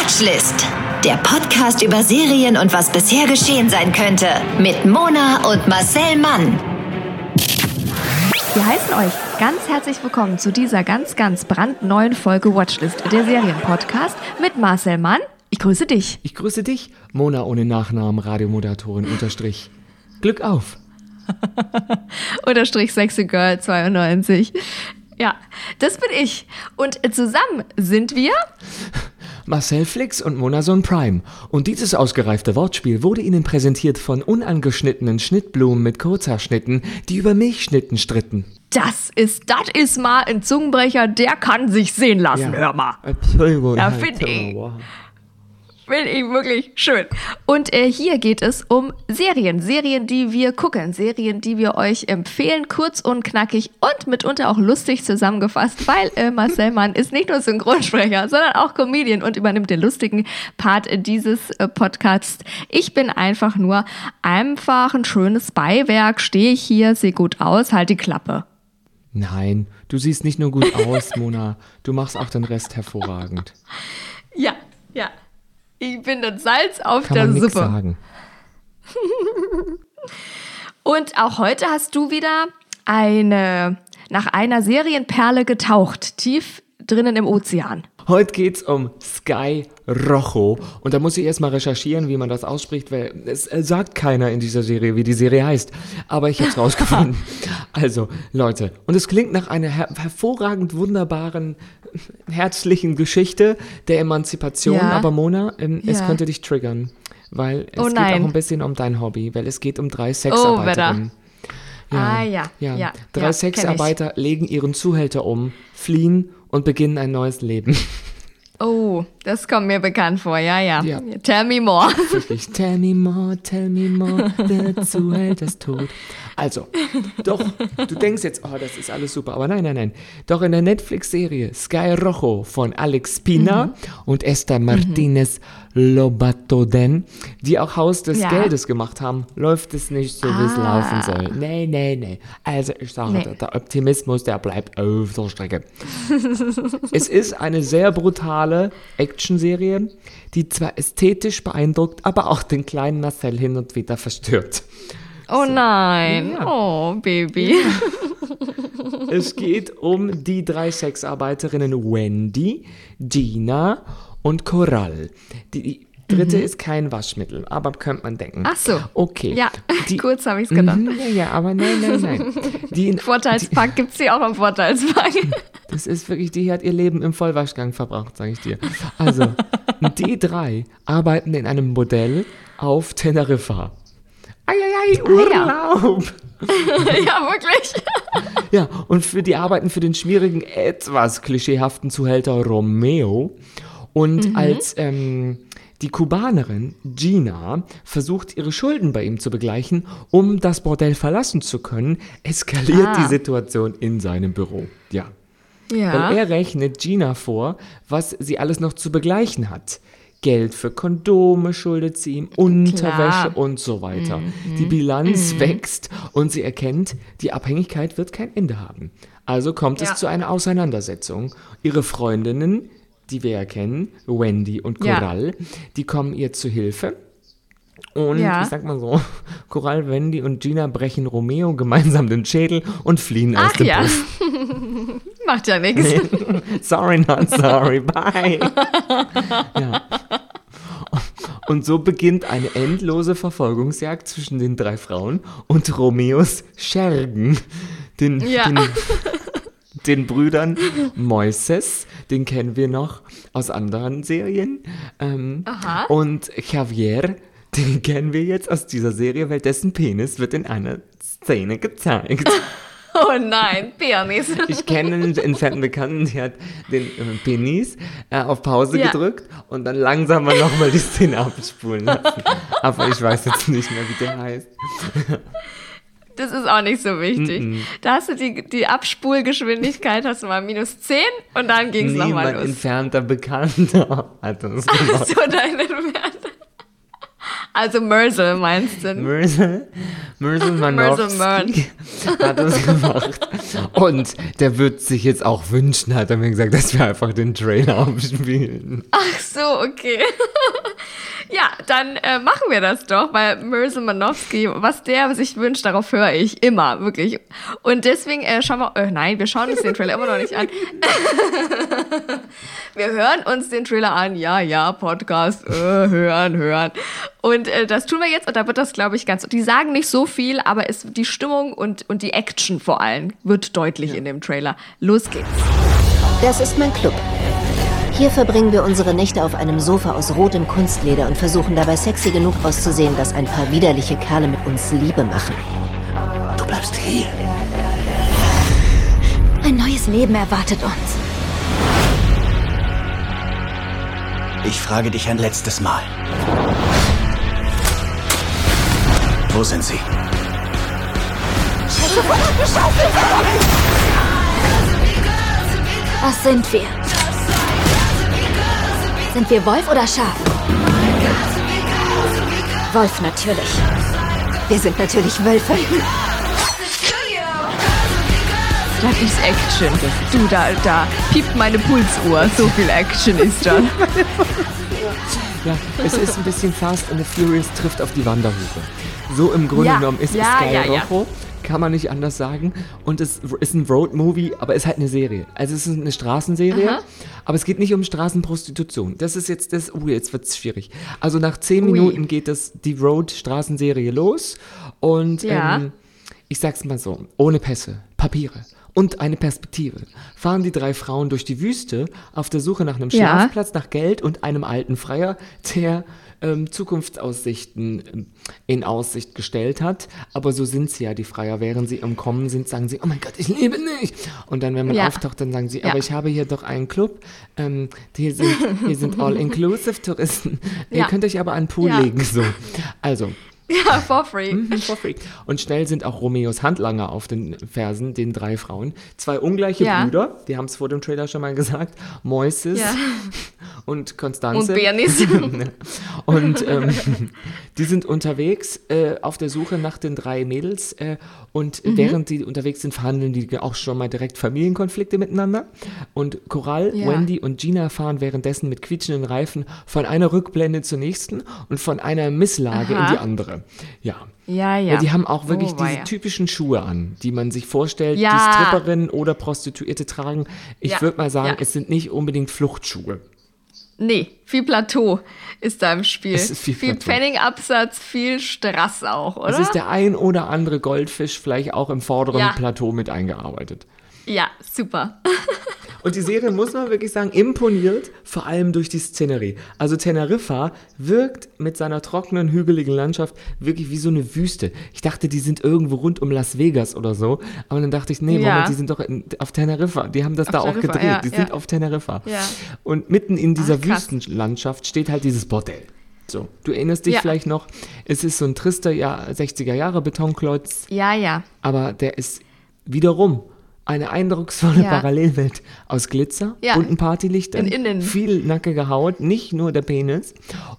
Watchlist. Der Podcast über Serien und was bisher geschehen sein könnte. Mit Mona und Marcel Mann. Wir heißen euch ganz herzlich willkommen zu dieser ganz, ganz brandneuen Folge Watchlist, der Serienpodcast mit Marcel Mann. Ich grüße dich. Ich grüße dich, Mona ohne Nachnamen, Radiomoderatorin unterstrich. Glück auf. Unterstrich Sexy Girl 92. Ja, das bin ich. Und zusammen sind wir Marcel Flix und Monason Prime. Und dieses ausgereifte Wortspiel wurde Ihnen präsentiert von unangeschnittenen Schnittblumen mit Kurzhaarschnitten, die über Milchschnitten stritten. Das ist, das ist mal ein Zungenbrecher, der kann sich sehen lassen, hör mal. Entschuldigung. Ja, finde ich. Finde ich wirklich schön. Und äh, hier geht es um Serien. Serien, die wir gucken. Serien, die wir euch empfehlen. Kurz und knackig und mitunter auch lustig zusammengefasst, weil äh, Marcel Mann ist nicht nur Synchronsprecher, sondern auch Comedian und übernimmt den lustigen Part dieses äh, Podcasts. Ich bin einfach nur einfach ein schönes Beiwerk. Stehe ich hier, sehe gut aus, halt die Klappe. Nein, du siehst nicht nur gut aus, Mona. Du machst auch den Rest hervorragend. Ja, ja. Ich bin das Salz auf Kann der man Suppe. sagen. Und auch heute hast du wieder eine nach einer Serienperle getaucht, tief drinnen im Ozean. Heute geht's um Sky Rojo. Und da muss ich erstmal recherchieren, wie man das ausspricht, weil es äh, sagt keiner in dieser Serie, wie die Serie heißt. Aber ich hab's rausgefunden. also, Leute, und es klingt nach einer her hervorragend wunderbaren, herzlichen Geschichte der Emanzipation. Ja. Aber Mona, ähm, es Ja. könnte dich triggern. Weil es Oh geht auch ein bisschen um dein Hobby, weil es geht um drei Sexarbeiterinnen. Ah, ja, Ja. ja, Drei ja, kenn Sexarbeiter legen ihren Zuhälter um, fliehen und beginnen ein neues Leben. Oh, das kommt mir bekannt vor, ja, ja. Ja. Tell me more. Wirklich, tell me more, tell me more, der Zuhälter ist tot. Also, doch, du denkst jetzt, oh, das ist alles super, aber nein, nein, nein. Doch in der Netflix-Serie Sky Rojo von Alex Pina Mhm. und Esther Martinez Lobatoden, die auch Haus des Ja. Geldes gemacht haben, läuft es nicht so, wie es Ah. laufen soll. Nee, nee, nee. Also, ich sage, Nee. der- der Optimismus, der bleibt auf der Strecke. Es ist eine sehr brutale Actionserie, die zwar ästhetisch beeindruckt, aber auch den kleinen Marcel hin und wieder verstört. Oh nein. Ja. Oh, Baby. Es geht um die drei Sexarbeiterinnen Wendy, Gina und Coral. Die, dritte ist kein Waschmittel, aber könnte man denken. Mhm. Ach so. Okay. Ja, Die, kurz habe ich es gedacht. Mhm, ja, ja, aber nein, nein, nein. Die, Vorteilspack gibt's hier auch im Vorteilspack. Das ist wirklich, die hat ihr Leben im Vollwaschgang verbracht, sage ich dir. Also, die drei arbeiten in einem Modell auf Teneriffa. Eieiei, Urlaub! ja, wirklich. Ja, und für die arbeiten für den schwierigen, etwas klischeehaften Zuhälter Romeo. Und als ähm, die Kubanerin Gina versucht, ihre Schulden bei ihm zu begleichen, um das Bordell verlassen zu können, eskaliert Ah. die Situation in seinem Büro. Ja. Ja. Weil er rechnet Gina vor, was sie alles noch zu begleichen hat. Geld für Kondome schuldet sie ihm, Unterwäsche und so weiter. Die Bilanz wächst und sie erkennt, die Abhängigkeit wird kein Ende haben. Also kommt Ja. es zu einer Auseinandersetzung. Ihre Freundinnen, die wir ja kennen, Wendy und Ja. Coral, die kommen ihr zu Hilfe. Und Ja. ich sag mal so, Coral, Wendy und Gina brechen Romeo gemeinsam den Schädel und fliehen aus Ach dem ja. Bus. Macht ja nichts. Sorry, not sorry, bye. ja. Und so beginnt eine endlose Verfolgungsjagd zwischen den drei Frauen und Romeos Schergen, den, Ja. den, den Brüdern Moises, den kennen wir noch aus anderen Serien, ähm, und Javier, den kennen wir jetzt aus dieser Serie, weil dessen Penis wird in einer Szene gezeigt. Oh nein, Penis. Ich kenne einen entfernten Bekannten, der hat den äh, Penis äh, auf Pause Ja. gedrückt und dann langsam mal nochmal die Szene abspulen lassen. Aber ich weiß jetzt nicht mehr, wie der heißt. Das ist auch nicht so wichtig. Da hast du die, die Abspulgeschwindigkeit, hast du mal minus 10 und dann ging es Nee, nochmal los. entfernter Bekannter hat das gemacht. So deine Werte. Also Merzel meinst du? Merzel Merzel Manowski hat das gemacht. Und der wird sich jetzt auch wünschen, hat er mir gesagt, dass wir einfach den Trailer abspielen. Ach so, okay. Ja, dann äh, machen wir das doch, weil Merzel Manowski, was der sich wünscht, darauf höre ich immer, wirklich. Und deswegen äh, schauen wir, äh, nein, wir schauen uns den Trailer immer noch nicht an. wir hören uns den Trailer an, ja, ja, Podcast, äh, hören, hören. Und äh, das tun wir jetzt und da wird das, glaube ich, ganz, die sagen nicht so viel, aber es, die Stimmung und, und die Action vor allem wird deutlich ja. in dem Trailer. Los geht's. Das ist mein Club. Hier verbringen wir unsere Nächte auf einem Sofa aus rotem Kunstleder und versuchen dabei sexy genug auszusehen, dass ein paar widerliche Kerle mit uns Liebe machen. Du bleibst hier. Ein neues Leben erwartet uns. Ich frage dich ein letztes Mal. Wo sind sie? Was sind wir? Sind wir Wolf oder Schaf? Wolf natürlich. Wir sind natürlich Wölfe. Das ist Action. Du, da, da piept meine Pulsuhr. So viel Action ist da. Ja, es ist ein bisschen Fast and the Furious trifft auf die Wanderhure. So im Grunde Ja, genommen ist ja, Sky ja, ja. Kann man nicht anders sagen. Und es ist ein Road-Movie, aber es ist halt eine Serie. Also es ist eine Straßenserie, Aha. aber es geht nicht um Straßenprostitution. Das ist jetzt das, oh, jetzt wird's schwierig. Also nach zehn Ui. Minuten geht das, die Road-Straßenserie los und Ja. ähm, ich sag's mal so, ohne Pässe, Papiere und eine Perspektive fahren die drei Frauen durch die Wüste auf der Suche nach einem Ja. Schlafplatz, nach Geld und einem alten Freier, der ähm, Zukunftsaussichten ähm, in Aussicht gestellt hat. Aber so sind sie ja, die Freier. Während sie im Kommen sind, sagen sie, oh mein Gott, ich lebe nicht. Und dann, wenn man Ja. auftaucht, dann sagen sie, Ja. aber ich habe hier doch einen Club. Ähm, hier sind, hier sind All-Inclusive-Touristen. Ihr Ja. könnt euch aber an den Pool Ja. legen. So. Also, Ja, for free. Mhm, for free. Und schnell sind auch Romeos Handlanger auf den Fersen, den drei Frauen. Zwei ungleiche Ja. Brüder, die haben es vor dem Trailer schon mal gesagt, Moises Ja. und Konstanze. Und Bernice. und ähm, die sind unterwegs äh, auf der Suche nach den drei Mädels äh, und Mhm. während die unterwegs sind, verhandeln die auch schon mal direkt Familienkonflikte miteinander. Und Coral, Ja. Wendy und Gina fahren währenddessen mit quietschenden Reifen von einer Rückblende zur nächsten und von einer Misslage Aha. in die andere. Ja. Ja, ja. Ja, die haben auch wirklich Oh, diese weia. typischen Schuhe an, die man sich vorstellt, Ja. die Stripperinnen oder Prostituierte tragen. Ich Ja, würde mal sagen, ja. es sind nicht unbedingt Fluchtschuhe. Nee, viel Plateau ist da im Spiel. Viel Plateau. Pfennigabsatz, viel Strass auch, oder? Es ist der ein oder andere Goldfisch vielleicht auch im vorderen Ja. Plateau mit eingearbeitet. Ja, super. Und die Serie, muss man wirklich sagen, imponiert, vor allem durch die Szenerie. Also Teneriffa wirkt mit seiner trockenen, hügeligen Landschaft wirklich wie so eine Wüste. Ich dachte, die sind irgendwo rund um Las Vegas oder so. Aber dann dachte ich, nee, Ja. Moment, die sind doch in, auf Teneriffa. Die haben das da auch Teneriffa, gedreht. ja, die ja. sind auf Teneriffa. Und mitten in dieser Ach. Wüstenlandschaft steht halt dieses Bordell. So, du erinnerst dich Ja. vielleicht noch, es ist so ein trister ja, 60er Jahre Betonklotz, Ja, ja. aber der ist wiederum eine eindrucksvolle Ja. Parallelwelt aus Glitzer, Ja. bunten Partylichtern, In innen. viel nackige Haut, nicht nur der Penis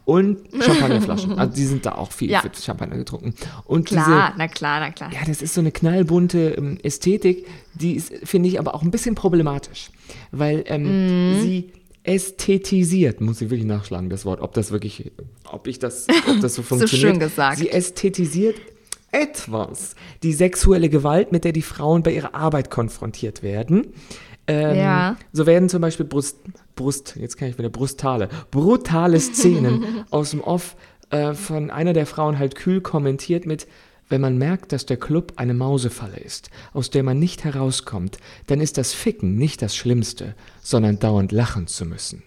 und Champagnerflaschen. also die sind da auch viel Ja. für Champagner getrunken. Und Klar, na klar, na klar. diese, ja, das ist so eine knallbunte ähm, Ästhetik, die finde ich, aber auch ein bisschen problematisch, weil ähm, Mhm. sie ästhetisiert, muss ich wirklich nachschlagen, das Wort, ob das wirklich, ob ich das, ob das so funktioniert. schön gesagt. Sie ästhetisiert etwas die sexuelle Gewalt, mit der die Frauen bei ihrer Arbeit konfrontiert werden. Ähm, Ja. So werden zum Beispiel Brust, Brust, jetzt kann ich wieder brustale, brutale Szenen aus dem Off äh, von einer der Frauen halt kühl kommentiert mit, wenn man merkt, dass der Club eine Mausefalle ist, aus der man nicht herauskommt, dann ist das Ficken nicht das Schlimmste, sondern dauernd lachen zu müssen.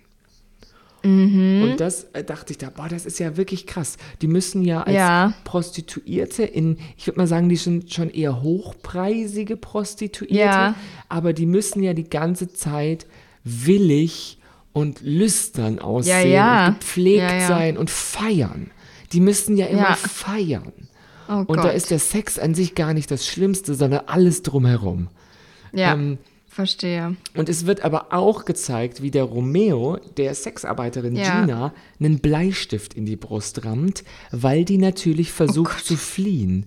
Und das äh, dachte ich da, boah, das ist ja wirklich krass. Die müssen ja als Ja. Prostituierte in, ich würde mal sagen, die sind schon eher hochpreisige Prostituierte, Ja. aber die müssen ja die ganze Zeit willig und lüstern aussehen ja. und gepflegt sein und feiern. Die müssen ja immer feiern. Oh Und da Gott. ist der Sex an sich gar nicht das Schlimmste, sondern alles drumherum. ja. Ähm, Verstehe. Und es wird aber auch gezeigt, wie der Romeo der Sexarbeiterin Ja. Gina einen Bleistift in die Brust rammt, weil die natürlich versucht zu fliehen.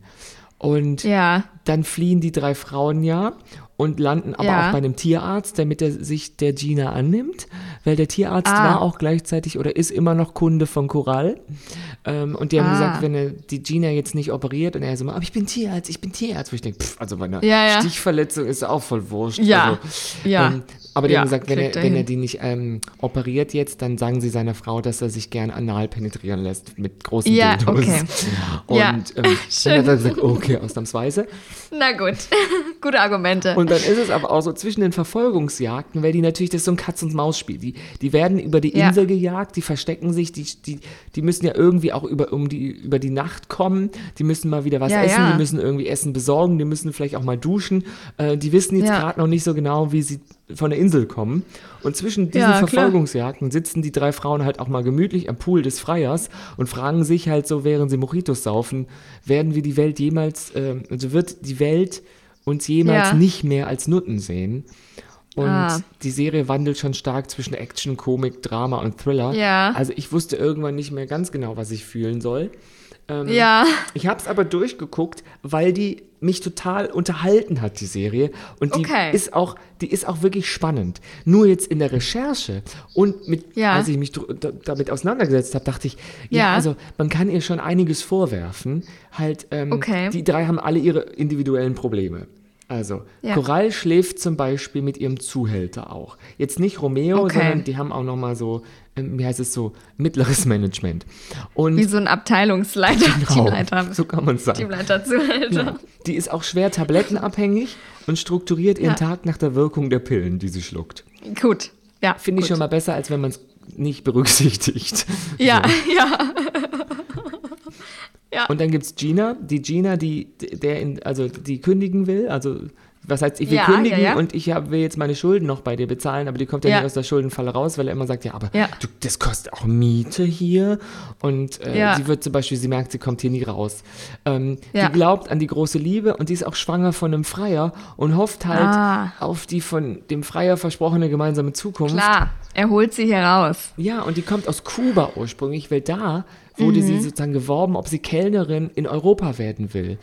Und Oh Ja. dann fliehen die drei Frauen ja und landen aber Ja. auch bei einem Tierarzt, damit er sich der Gina annimmt, weil der Tierarzt Ah. war auch gleichzeitig oder ist immer noch Kunde von Coral. Ähm, und die haben Ah. gesagt, wenn er die Gina jetzt nicht operiert und er so, aber ich bin Tierarzt, ich bin Tierarzt, wo ich denke, pff, also bei einer Ja, ja. Stichverletzung ist auch voll wurscht. Ja. Also, Ja. ähm, aber die haben gesagt, wenn er, wenn er die nicht ähm, operiert jetzt, dann sagen sie seiner Frau, dass er sich gern anal penetrieren lässt mit großen Ja, Dildos. okay. Und Ja. ähm, dann hat er gesagt, okay, ausnahmsweise. Na gut. Gute Argumente. Und dann ist es aber auch so zwischen den Verfolgungsjagden, weil die natürlich, das ist so ein Katz-und-Maus-Spiel. Die, die werden über die Ja. Insel gejagt, die verstecken sich, die, die, die müssen ja irgendwie auch über, um die, über die Nacht kommen, die müssen mal wieder was Ja, essen, ja. die müssen irgendwie Essen besorgen, die müssen vielleicht auch mal duschen. Äh, die wissen jetzt Ja. gerade noch nicht so genau, wie sie von der Insel kommen. Und zwischen diesen Ja. Verfolgungsjagden sitzen die drei Frauen halt auch mal gemütlich am Pool des Freiers und fragen sich halt so, während sie Mojitos saufen, werden wir die Welt jemals, äh, also wird die Welt uns jemals Ja. nicht mehr als Nutten sehen. Und Ah. die Serie wandelt schon stark zwischen Action, Komik, Drama und Thriller. Ja. Also ich wusste irgendwann nicht mehr ganz genau, was ich fühlen soll. Ähm, ja. Ich habe es aber durchgeguckt, weil die mich total unterhalten hat, die Serie. Und die Okay. ist auch, die ist auch wirklich spannend. Nur jetzt in der Recherche und mit, Ja. als ich mich damit auseinandergesetzt habe, dachte ich, ja, Ja. also man kann ihr schon einiges vorwerfen. Halt, ähm, Okay. die drei haben alle ihre individuellen Probleme. Also, Ja. Coral schläft zum Beispiel mit ihrem Zuhälter auch. Jetzt nicht Romeo, Okay. sondern die haben auch noch mal so, ähm, wie heißt es so, mittleres Management. Und Wie so ein Abteilungsleiter, Genau, Teamleiter. so kann man es sagen. Teamleiter Zuhälter. Ja. Die ist auch schwer tablettenabhängig und strukturiert ihren Ja. Tag nach der Wirkung der Pillen, die sie schluckt. Gut. Ja. Finde ich schon mal besser, als wenn man es nicht berücksichtigt. Ja, So. ja. Ja. Und dann gibt es Gina, die Gina, die, der in, also die kündigen will, also was heißt, ich will Ja, kündigen ja, ja. und ich hab, will jetzt meine Schulden noch bei dir bezahlen, aber die kommt ja, nicht aus der Schuldenfalle raus, weil er immer sagt, ja, aber Ja. Du, das kostet auch Miete hier und äh, sie wird zum Beispiel, sie merkt, sie kommt hier nie raus. Ähm. Die glaubt an die große Liebe und die ist auch schwanger von einem Freier und hofft halt Ah. auf die von dem Freier versprochene gemeinsame Zukunft. Klar, er holt sie hier raus. Ja, und die kommt aus Kuba ursprünglich, weil da wurde Mhm. sie sozusagen geworben, ob sie Kellnerin in Europa werden will.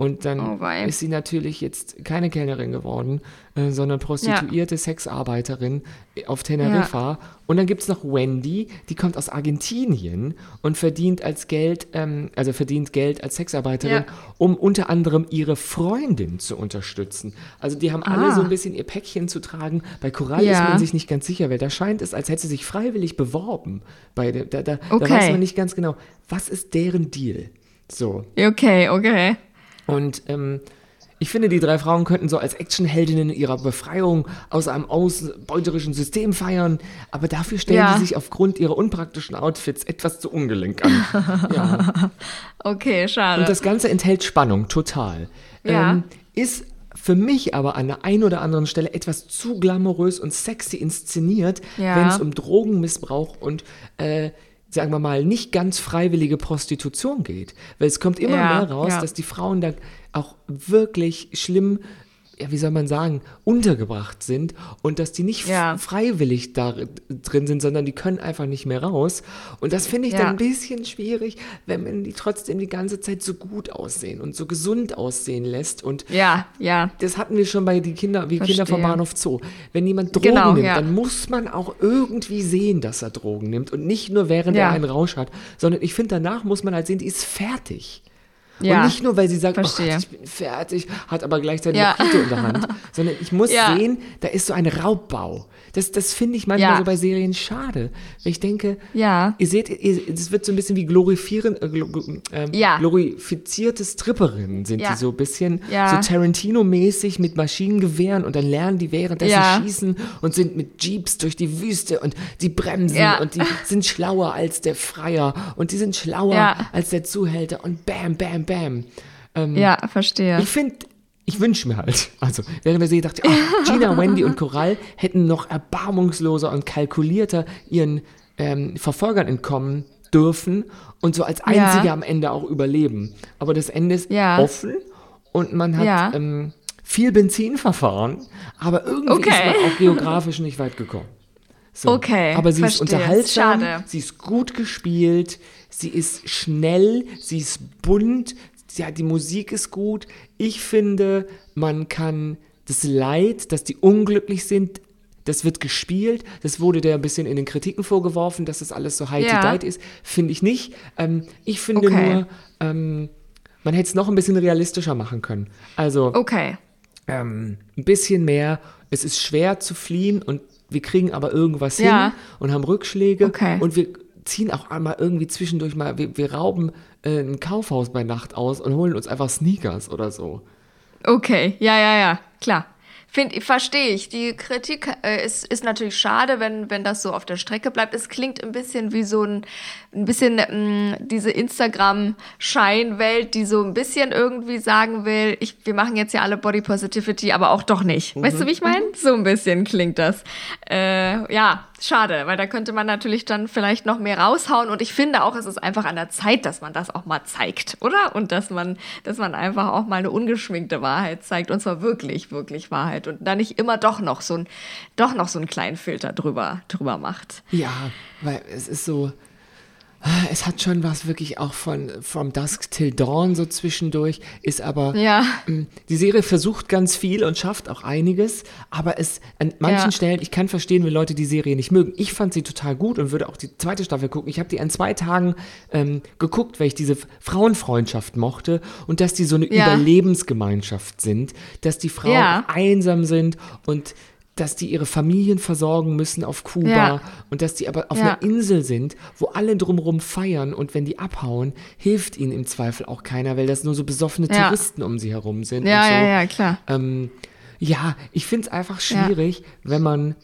Und dann Oh ist sie natürlich jetzt keine Kellnerin geworden, äh, sondern prostituierte Sexarbeiterin auf Teneriffa. Und dann gibt es noch Wendy, die kommt aus Argentinien und verdient als Geld, ähm, also verdient Geld als Sexarbeiterin, Ja. um unter anderem ihre Freundin zu unterstützen. Also die haben alle Ah. so ein bisschen ihr Päckchen zu tragen. Bei Coral Ja. ist man sich nicht ganz sicher, weil da scheint es, als hätte sie sich freiwillig beworben. Bei da, da, da Okay. weiß man nicht ganz genau, was ist deren Deal. So. Okay, okay. Und ähm, ich finde, die drei Frauen könnten so als Actionheldinnen ihrer Befreiung aus einem ausbeuterischen System feiern, aber dafür stellen Ja. sie sich aufgrund ihrer unpraktischen Outfits etwas zu ungelenk an. ja. Okay, schade. Und das Ganze enthält Spannung, total. Ja. Ähm, ist für mich aber an der einen oder anderen Stelle etwas zu glamourös und sexy inszeniert, Ja. wenn es um Drogenmissbrauch und äh, sagen wir mal, nicht ganz freiwillige Prostitution geht. Weil es kommt immer Ja, mehr raus, ja. dass die Frauen da auch wirklich schlimm, ja, wie soll man sagen, untergebracht sind und dass die nicht Ja. freiwillig da drin sind, sondern die können einfach nicht mehr raus. Und das finde ich Ja. dann ein bisschen schwierig, wenn man die trotzdem die ganze Zeit so gut aussehen und so gesund aussehen lässt. Und ja, ja. das hatten wir schon bei die Kinder, wie Kinder vom Verstehe. Bahnhof Zoo. Wenn jemand Drogen Genau, nimmt, ja. dann muss man auch irgendwie sehen, dass er Drogen nimmt und nicht nur während er einen Rausch hat, sondern ich finde danach muss man halt sehen, die ist fertig. Ja, und nicht nur, weil sie sagt, oh. Gott, ich bin fertig, hat aber gleichzeitig Ja. Mojito in der Hand, sondern ich muss Ja. sehen, da ist so ein Raubbau. Das, das finde ich manchmal Ja. so bei Serien schade. Weil ich denke, Ja. ihr seht, es wird so ein bisschen wie glorifieren, äh, ähm, Ja. glorifizierte Stripperinnen sind die so ein bisschen so Tarantino-mäßig mit Maschinengewehren und dann lernen die währenddessen schießen und sind mit Jeeps durch die Wüste und die bremsen und die sind schlauer als der Freier und die sind schlauer als der Zuhälter und bam, bam, bam. Ja, verstehe. Ich finde, ich wünsche mir halt, also während der Serie dachte oh, Gina, Wendy und Coral hätten noch erbarmungsloser und kalkulierter ihren ähm, Verfolgern entkommen dürfen und so als einzige Ja. am Ende auch überleben. Aber das Ende ist Ja. offen und man hat Ja. ähm, viel Benzin verfahren, aber irgendwie Okay. ist man auch geografisch nicht weit gekommen. So. Okay, Aber sie ist unterhaltsam, Schade. sie ist gut gespielt, sie ist schnell, sie ist bunt, ja, die Musik ist gut. Ich finde, man kann das Leid, dass die unglücklich sind, das wird gespielt. Das wurde der ein bisschen in den Kritiken vorgeworfen, dass das alles so high Ja. ist. Finde ich nicht. Ähm, ich finde Okay. nur, ähm, man hätte es noch ein bisschen realistischer machen können. Also Okay. ähm, ein bisschen mehr. Es ist schwer zu fliehen und wir kriegen aber irgendwas Ja. hin und haben Rückschläge Okay. und wir ziehen auch einmal irgendwie zwischendurch mal, wir, wir rauben äh, ein Kaufhaus bei Nacht aus und holen uns einfach Sneakers oder so. Okay, ja, ja, ja, klar. Verstehe ich. Die Kritik äh, ist, ist natürlich schade, wenn, wenn das so auf der Strecke bleibt. Es klingt ein bisschen wie so ein, ein bisschen mh, diese Instagram-Scheinwelt, die so ein bisschen irgendwie sagen will, ich, wir machen jetzt ja alle Body Positivity, aber auch doch nicht. Weißt du, wie ich meine? So ein bisschen klingt das. Äh, ja, schade, weil da könnte man natürlich dann vielleicht noch mehr raushauen. Und ich finde auch, es ist einfach an der Zeit, dass man das auch mal zeigt, oder? Und dass man, dass man einfach auch mal eine ungeschminkte Wahrheit zeigt. Und zwar wirklich, wirklich Wahrheit. Und da nicht immer doch noch so ein, doch noch so einen kleinen Filter drüber, drüber macht. Ja, weil es ist so, es hat schon was wirklich auch von From Dusk Till Dawn so zwischendurch, ist aber Ja. Mm, Die Serie versucht ganz viel und schafft auch einiges, aber es an manchen Ja. Stellen, ich kann verstehen, wenn Leute die Serie nicht mögen. Ich fand sie total gut und würde auch die zweite Staffel gucken. Ich habe die an zwei Tagen ähm, geguckt, weil ich diese Frauenfreundschaft mochte und dass die so eine Ja. Überlebensgemeinschaft sind, dass die Frauen einsam sind und dass die ihre Familien versorgen müssen auf Kuba Ja. und dass die aber auf Ja. einer Insel sind, wo alle drumherum feiern und wenn die abhauen, hilft ihnen im Zweifel auch keiner, weil das nur so besoffene Ja. Touristen um sie herum sind. Ja, so. ja, ja, klar. Ähm, ja, ich finde es einfach schwierig, wenn man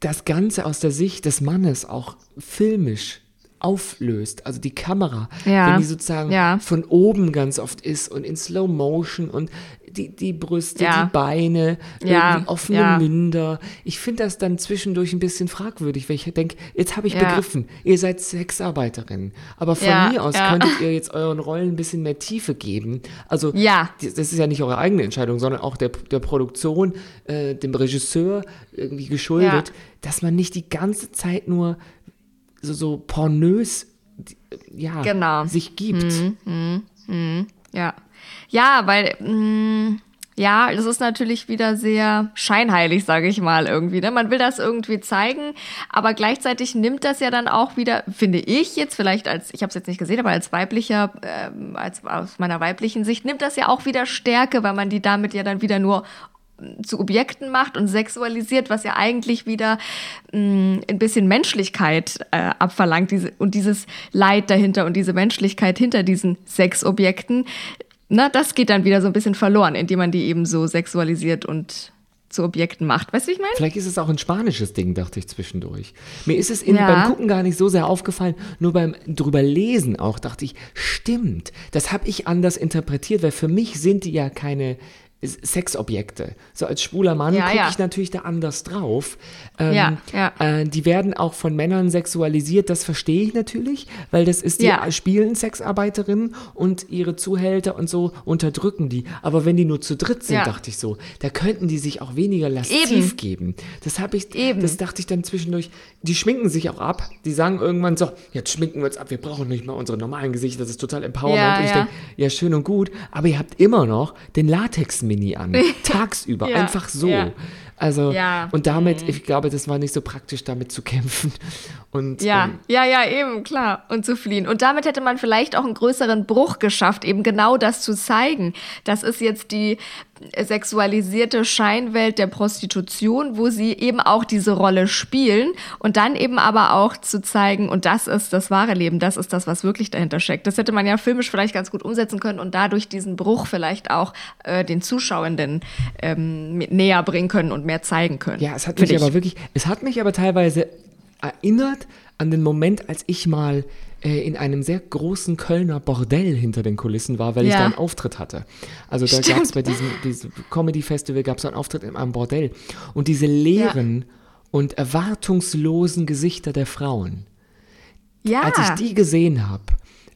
das Ganze aus der Sicht des Mannes auch filmisch auflöst, also die Kamera, Ja. wenn die sozusagen Ja. von oben ganz oft ist und in Slow Motion und die, die Brüste, Ja. die Beine, Ja. offene Ja. Münder. Ich finde das dann zwischendurch ein bisschen fragwürdig, weil ich denke, jetzt habe ich begriffen, ihr seid Sexarbeiterinnen, aber von mir aus könntet ihr jetzt euren Rollen ein bisschen mehr Tiefe geben. Also das ist ja nicht eure eigene Entscheidung, sondern auch der, der Produktion, äh, dem Regisseur irgendwie geschuldet, dass man nicht die ganze Zeit nur so, so pornös ja, Genau. sich gibt. Ja. Ja, weil, mh, ja, das ist natürlich wieder sehr scheinheilig, sage ich mal irgendwie. Ne? Man will das irgendwie zeigen, aber gleichzeitig nimmt das ja dann auch wieder, finde ich jetzt vielleicht als, ich habe es jetzt nicht gesehen, aber als weiblicher, ähm, als aus meiner weiblichen Sicht nimmt das ja auch wieder Stärke, weil man die damit ja dann wieder nur zu Objekten macht und sexualisiert, was ja eigentlich wieder mh, ein bisschen Menschlichkeit äh, abverlangt diese, und dieses Leid dahinter und diese Menschlichkeit hinter diesen Sexobjekten, na, das geht dann wieder so ein bisschen verloren, indem man die eben so sexualisiert und zu Objekten macht. Weißt du, wie ich meine? Vielleicht ist es auch ein spanisches Ding, dachte ich zwischendurch. Mir ist es in, Ja. beim Gucken gar nicht so sehr aufgefallen, nur beim drüber lesen auch dachte ich, stimmt, das habe ich anders interpretiert, weil für mich sind die ja keine Sexobjekte. So als schwuler Mann Ja, gucke ja. ich natürlich da anders drauf. Ähm, Ja, ja. Äh, die werden auch von Männern sexualisiert, das verstehe ich natürlich, weil das ist, die Ja. spielen Sexarbeiterinnen und ihre Zuhälter und so unterdrücken die. Aber wenn die nur zu dritt sind, Ja. dachte ich so, da könnten die sich auch weniger lasziv Eben. geben. Das habe ich, Eben. das dachte ich dann zwischendurch. Die schminken sich auch ab. Die sagen irgendwann so, jetzt schminken wir uns ab, wir brauchen nicht mal unsere normalen Gesichter, das ist total empowerment. Ja, und ich ja. denke, ja, schön und gut, aber ihr habt immer noch den Latex-Mini an. tagsüber, Ja, einfach so. ja. Also, Ja. und damit, ich glaube, das war nicht so praktisch, damit zu kämpfen. Und, Ja, ähm, ja, ja, eben, klar. Und zu fliehen. Und damit hätte man vielleicht auch einen größeren Bruch geschafft, eben genau das zu zeigen. Das ist jetzt die sexualisierte Scheinwelt der Prostitution, wo sie eben auch diese Rolle spielen und dann eben aber auch zu zeigen, und das ist das wahre Leben, das ist das, was wirklich dahinter steckt. Das hätte man ja filmisch vielleicht ganz gut umsetzen können und dadurch diesen Bruch vielleicht auch äh, den Zuschauenden ähm, näher bringen können und mehr zeigen können. Ja, es hat mich ich. aber wirklich, es hat mich aber teilweise erinnert an den Moment, als ich mal äh, in einem sehr großen Kölner Bordell hinter den Kulissen war, weil ich Ja. da einen Auftritt hatte. Also da gab es bei diesem, diesem Comedy-Festival gab es einen Auftritt in einem Bordell. Und diese leeren und erwartungslosen Gesichter der Frauen, ja. als ich die gesehen habe,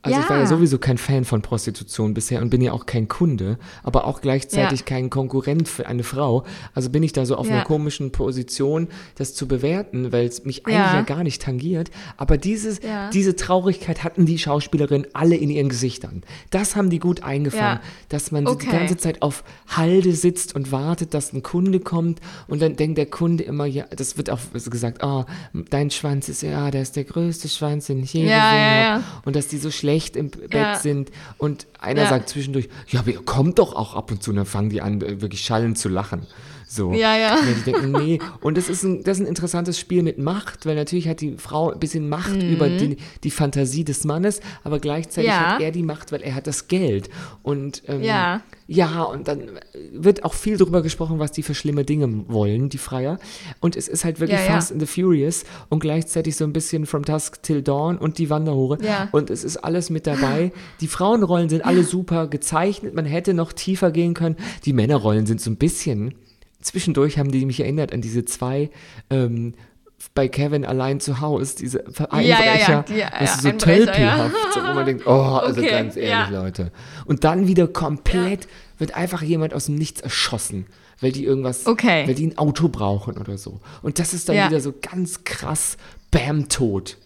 Also ich war ja Ja. sowieso kein Fan von Prostitution bisher und bin ja auch kein Kunde, aber auch gleichzeitig Ja. kein Konkurrent für eine Frau. Also bin ich da so auf Ja. einer komischen Position, das zu bewerten, weil es mich eigentlich Ja. ja gar nicht tangiert. Aber dieses, Ja. diese Traurigkeit hatten die Schauspielerinnen alle in ihren Gesichtern. Das haben die gut eingefangen, Ja. dass man so die Okay. ganze Zeit auf Halde sitzt und wartet, dass ein Kunde kommt und dann denkt der Kunde immer, ja, das wird auch so gesagt, oh, dein Schwanz ist ja, der ist der größte Schwanz, den ich je Ja, gesehen ja, habe. ja. Und dass die so schlecht im Bett Ja. sind und einer Ja. sagt zwischendurch, ja, aber ihr kommt doch auch ab und zu, und dann fangen die an, äh, wirklich schallend zu lachen. So. Ja, ja. Und denken, nee. Und das ist, ein, das ist ein interessantes Spiel mit Macht, weil natürlich hat die Frau ein bisschen Macht über die, die Fantasie des Mannes, aber gleichzeitig Mhm. Ja. hat er die Macht, weil er hat das Geld. Und ähm, Ja. ja, und dann wird auch viel darüber gesprochen, was die für schlimme Dinge wollen, die Freier. Und es ist halt wirklich Ja. Fast and the Furious und gleichzeitig so ein bisschen From Dusk Till Dawn und die Wanderhure. Ja. Und es ist alles mit dabei. Die Frauenrollen sind alle super gezeichnet. Man hätte noch tiefer gehen können. Die Männerrollen sind so ein bisschen. Zwischendurch haben die mich erinnert an diese zwei. Ähm, bei Kevin allein zu Hause, diese ja, ja, Einbrecher, die- ja, das ist so Einbrecher, ja. tölpelhaft, so, wo man denkt, oh, also Okay, ganz ehrlich, ja. Leute. Und dann wieder komplett wird einfach jemand aus dem Nichts erschossen, weil die irgendwas, Okay. weil die ein Auto brauchen oder so. Und das ist dann Ja. wieder so ganz krass, bam, tot.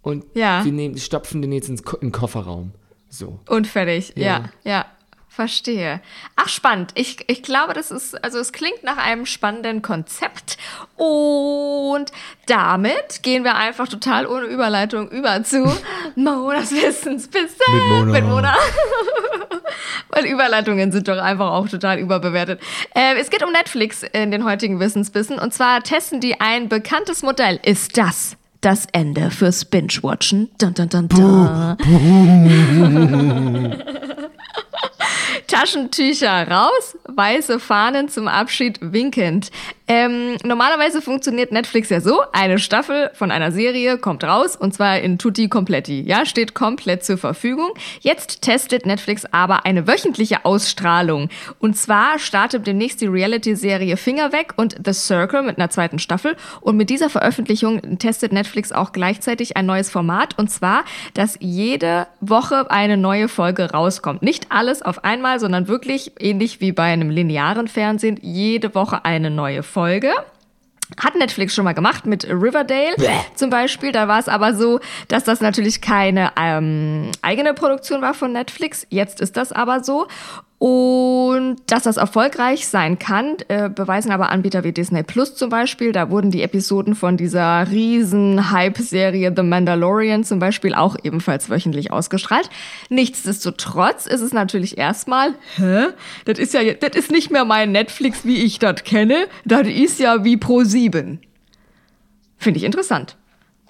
Und Ja. wir nehmen, stopfen den jetzt in den Kofferraum. So. Und fertig. Ja, Ja. Verstehe. Ach, spannend. Ich, ich glaube, das ist, also es klingt nach einem spannenden Konzept. Und damit gehen wir einfach total ohne Überleitung über zu Monas Wissensbissen. Mit Mona. Mit Mona. Weil Überleitungen sind doch einfach auch total überbewertet. Äh, es geht um Netflix in den heutigen Wissensbissen. Und zwar testen die ein bekanntes Modell. Ist das das Ende fürs Binge-Watchen? Dun, dun, dun, dun. Taschentücher raus, weiße Fahnen zum Abschied winkend. Ähm, normalerweise funktioniert Netflix ja so, eine Staffel von einer Serie kommt raus und zwar in tutti completi, ja, steht komplett zur Verfügung. Jetzt testet Netflix aber eine wöchentliche Ausstrahlung und zwar startet demnächst die Reality-Serie Finger weg und The Circle mit einer zweiten Staffel und mit dieser Veröffentlichung testet Netflix auch gleichzeitig ein neues Format und zwar, dass jede Woche eine neue Folge rauskommt. Nicht alles auf einmal, sondern wirklich ähnlich wie bei einem linearen Fernsehen, jede Woche eine neue Folge. Hat Netflix schon mal gemacht mit Riverdale zum Beispiel. Da war es aber so, dass das natürlich keine ähm, eigene Produktion war von Netflix. Jetzt ist das aber so. Und dass das erfolgreich sein kann, äh, beweisen aber Anbieter wie Disney Plus zum Beispiel. Da wurden die Episoden von dieser riesen Hype-Serie The Mandalorian zum Beispiel auch ebenfalls wöchentlich ausgestrahlt. Nichtsdestotrotz ist es natürlich erstmal, hä? Das ist ja, das ist nicht mehr mein Netflix, wie ich das kenne. Das ist ja wie Pro 7. Finde ich interessant.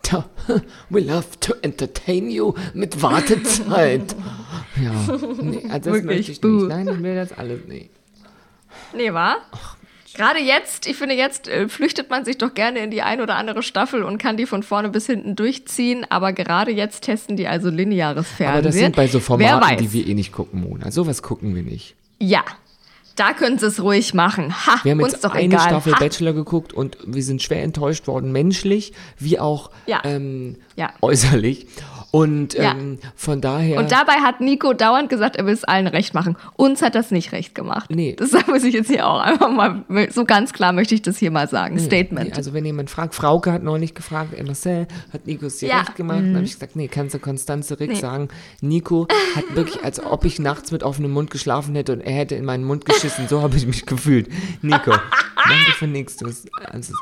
Tja, We love to entertain you mit Wartezeit. ja, nee, also das Wirklich, möchte ich buh. nicht. Nein, ich will das alles nicht. Nee, war? Gerade jetzt, ich finde, jetzt äh, flüchtet man sich doch gerne in die ein oder andere Staffel und kann die von vorne bis hinten durchziehen. Aber gerade jetzt testen die also lineares Fernsehen. Aber das sind bei so Formaten, die wir eh nicht gucken, Mona. Sowas gucken wir nicht. Ja, da können sie es ruhig machen. Ha, Wir haben uns jetzt doch eine egal. Staffel ha. Bachelor geguckt und wir sind schwer enttäuscht worden, menschlich wie auch Ja. ähm, Ja. äußerlich. Und Ja. ähm, von daher. Und dabei hat Nico dauernd gesagt, er will es allen recht machen. Uns hat das nicht recht gemacht. Nee. Das muss ich jetzt hier auch einfach mal, so ganz klar möchte ich das hier mal sagen. Statement. Nee, also wenn jemand fragt, Frauke hat neulich gefragt, Marcel, hat Nico es dir Ja. recht gemacht? Dann habe ich gesagt, nee, kannst du Konstanze Rick sagen. Nico hat wirklich, als ob ich nachts mit offenem Mund geschlafen hätte und er hätte in meinen Mund geschissen. So habe ich mich gefühlt. Nico, danke für nichts. Also,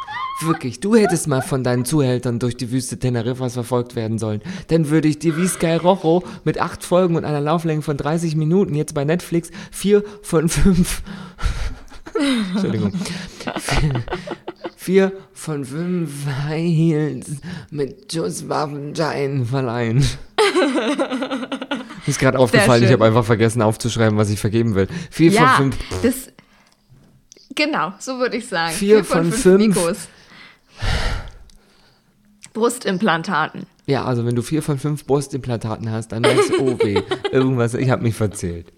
wirklich, du hättest mal von deinen Zuhältern durch die Wüste Teneriffas verfolgt werden sollen. Dann würde ich dir wie Sky Rojo mit acht Folgen und einer Lauflänge von 30 Minuten jetzt bei Netflix vier von fünf Entschuldigung. Vier von fünf High Heels mit Schusswaffenschein verleihen. Ist gerade aufgefallen, ich habe einfach vergessen aufzuschreiben, was ich vergeben will. Vier ja, von fünf. das. Genau, so würde ich sagen. Vier von fünf. Nikos. Brustimplantaten. Ja, also wenn du vier von fünf Brustimplantaten hast, dann merkst du, oh weh, irgendwas, ich habe mich verzählt.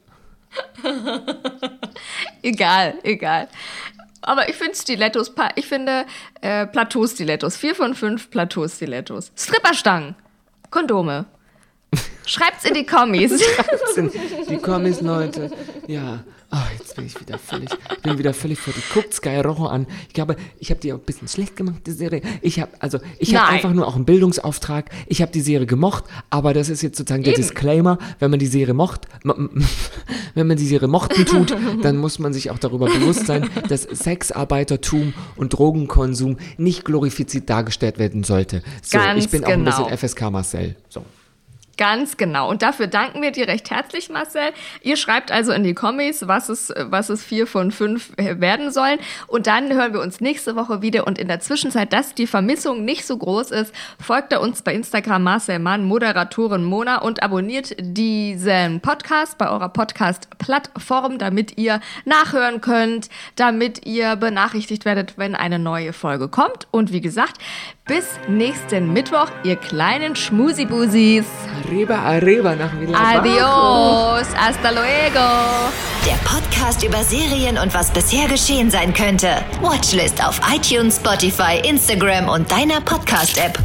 Egal, egal. Aber ich finde Stilettos, ich finde äh, Plateau-Stilettos. Vier von fünf Plateau-Stilettos. Stripperstangen. Kondome. Schreibt's in die Kommis. Schreibt's in die Kommis, Leute. Ja. Oh, jetzt bin ich wieder völlig, bin wieder völlig fertig. Guckt Sky Rojo an. Ich glaube, ich habe die auch ein bisschen schlecht gemacht, die Serie. Ich habe, also, ich habe einfach nur auch einen Bildungsauftrag. Ich habe die Serie gemocht, aber das ist jetzt sozusagen der Disclaimer, wenn man die Serie mocht, wenn man die Serie mochten tut, dann muss man sich auch darüber bewusst sein, dass Sexarbeitertum und Drogenkonsum nicht glorifiziert dargestellt werden sollte. So, Ganz ich bin genau. auch ein bisschen genau. FSK Marcel. So. Ganz genau. Und dafür danken wir dir recht herzlich, Marcel. Ihr schreibt also in die Kommis, was es, was es vier von fünf äh, werden sollen. Und dann hören wir uns nächste Woche wieder. Und in der Zwischenzeit, dass die Vermissung nicht so groß ist, folgt er uns bei Instagram Marcel Mann, Moderatorin Mona und abonniert diesen Podcast bei eurer Podcast-Plattform, damit ihr nachhören könnt, damit ihr benachrichtigt werdet, wenn eine neue Folge kommt. Und wie gesagt, bis nächsten Mittwoch, ihr kleinen Schmusibusis. Arriba, arriba nach Villa Adios, hasta luego. Der Podcast über Serien und was bisher geschehen sein könnte. Watchlist auf iTunes, Spotify, Instagram und deiner Podcast-App.